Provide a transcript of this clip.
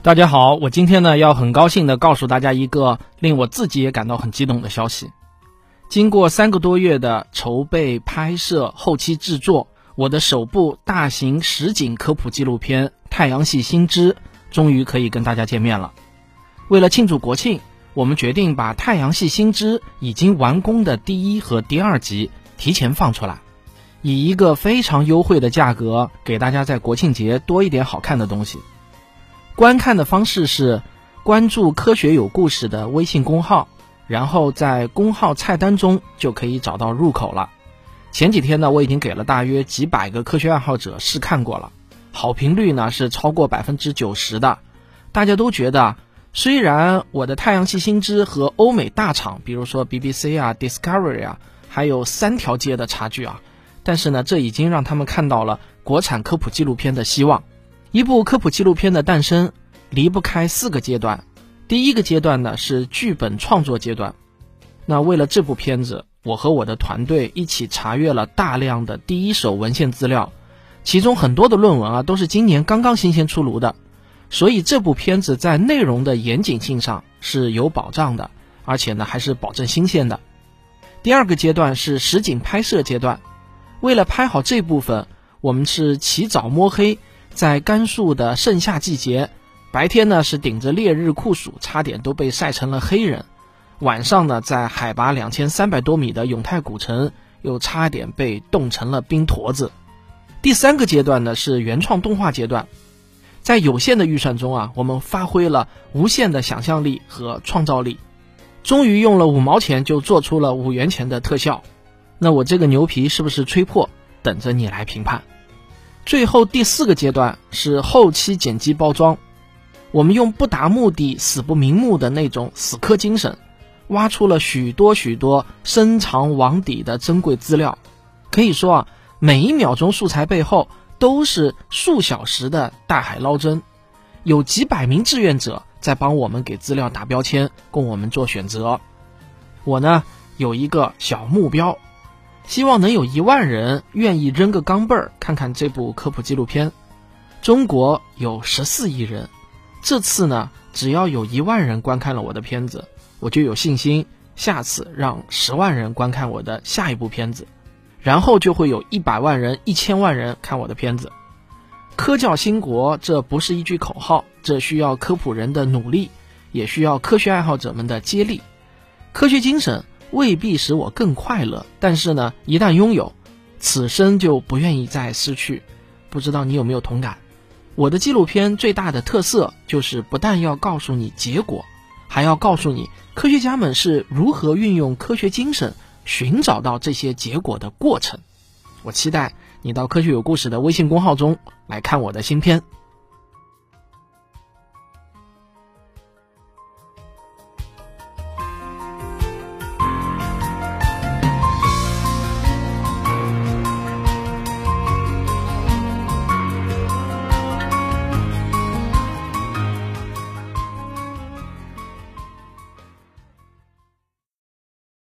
大家好，我今天呢要很高兴的告诉大家一个令我自己也感到很激动的消息。经过三个多月的筹备、拍摄、后期制作，我的首部大型实景科普纪录片《太阳系新知》终于可以跟大家见面了。为了庆祝国庆，我们决定把《太阳系新知》已经完工的第一和第二集提前放出来，以一个非常优惠的价格给大家在国庆节多一点好看的东西。观看的方式是关注“科学有故事”的微信公号，然后在公号菜单中就可以找到入口了。前几天呢，我已经给了大约几百个科学爱好者试看过了，好评率呢是超过百分之九十的。大家都觉得，虽然我的太阳系新知和欧美大厂，比如说 BBC 啊、Discovery 啊，还有三条街的差距啊，但是呢，这已经让他们看到了国产科普纪录片的希望。一部科普纪录片的诞生离不开四个阶段，第一个阶段呢是剧本创作阶段。那为了这部片子，我和我的团队一起查阅了大量的第一手文献资料，其中很多的论文啊都是今年刚刚新鲜出炉的，所以这部片子在内容的严谨性上是有保障的，而且呢还是保证新鲜的。第二个阶段是实景拍摄阶段，为了拍好这部分，我们是起早摸黑。在甘肃的盛夏季节，白天呢是顶着烈日酷暑，差点都被晒成了黑人；晚上呢，在海拔两千三百多米的永泰古城，又差点被冻成了冰坨子。第三个阶段呢是原创动画阶段，在有限的预算中啊，我们发挥了无限的想象力和创造力，终于用了五毛钱就做出了五元钱的特效。那我这个牛皮是不是吹破？等着你来评判。最后第四个阶段是后期剪辑包装，我们用不达目的死不瞑目的那种死磕精神，挖出了许多许多深藏网底的珍贵资料。可以说啊，每一秒钟素材背后都是数小时的大海捞针，有几百名志愿者在帮我们给资料打标签，供我们做选择。我呢有一个小目标。希望能有一万人愿意扔个钢镚儿看看这部科普纪录片。中国有十四亿人，这次呢，只要有一万人观看了我的片子，我就有信心下次让十万人观看我的下一部片子，然后就会有一百万人、一千万人看我的片子。科教兴国，这不是一句口号，这需要科普人的努力，也需要科学爱好者们的接力。科学精神。未必使我更快乐，但是呢，一旦拥有，此生就不愿意再失去。不知道你有没有同感？我的纪录片最大的特色就是不但要告诉你结果，还要告诉你科学家们是如何运用科学精神寻找到这些结果的过程。我期待你到科学有故事的微信公号中来看我的新片。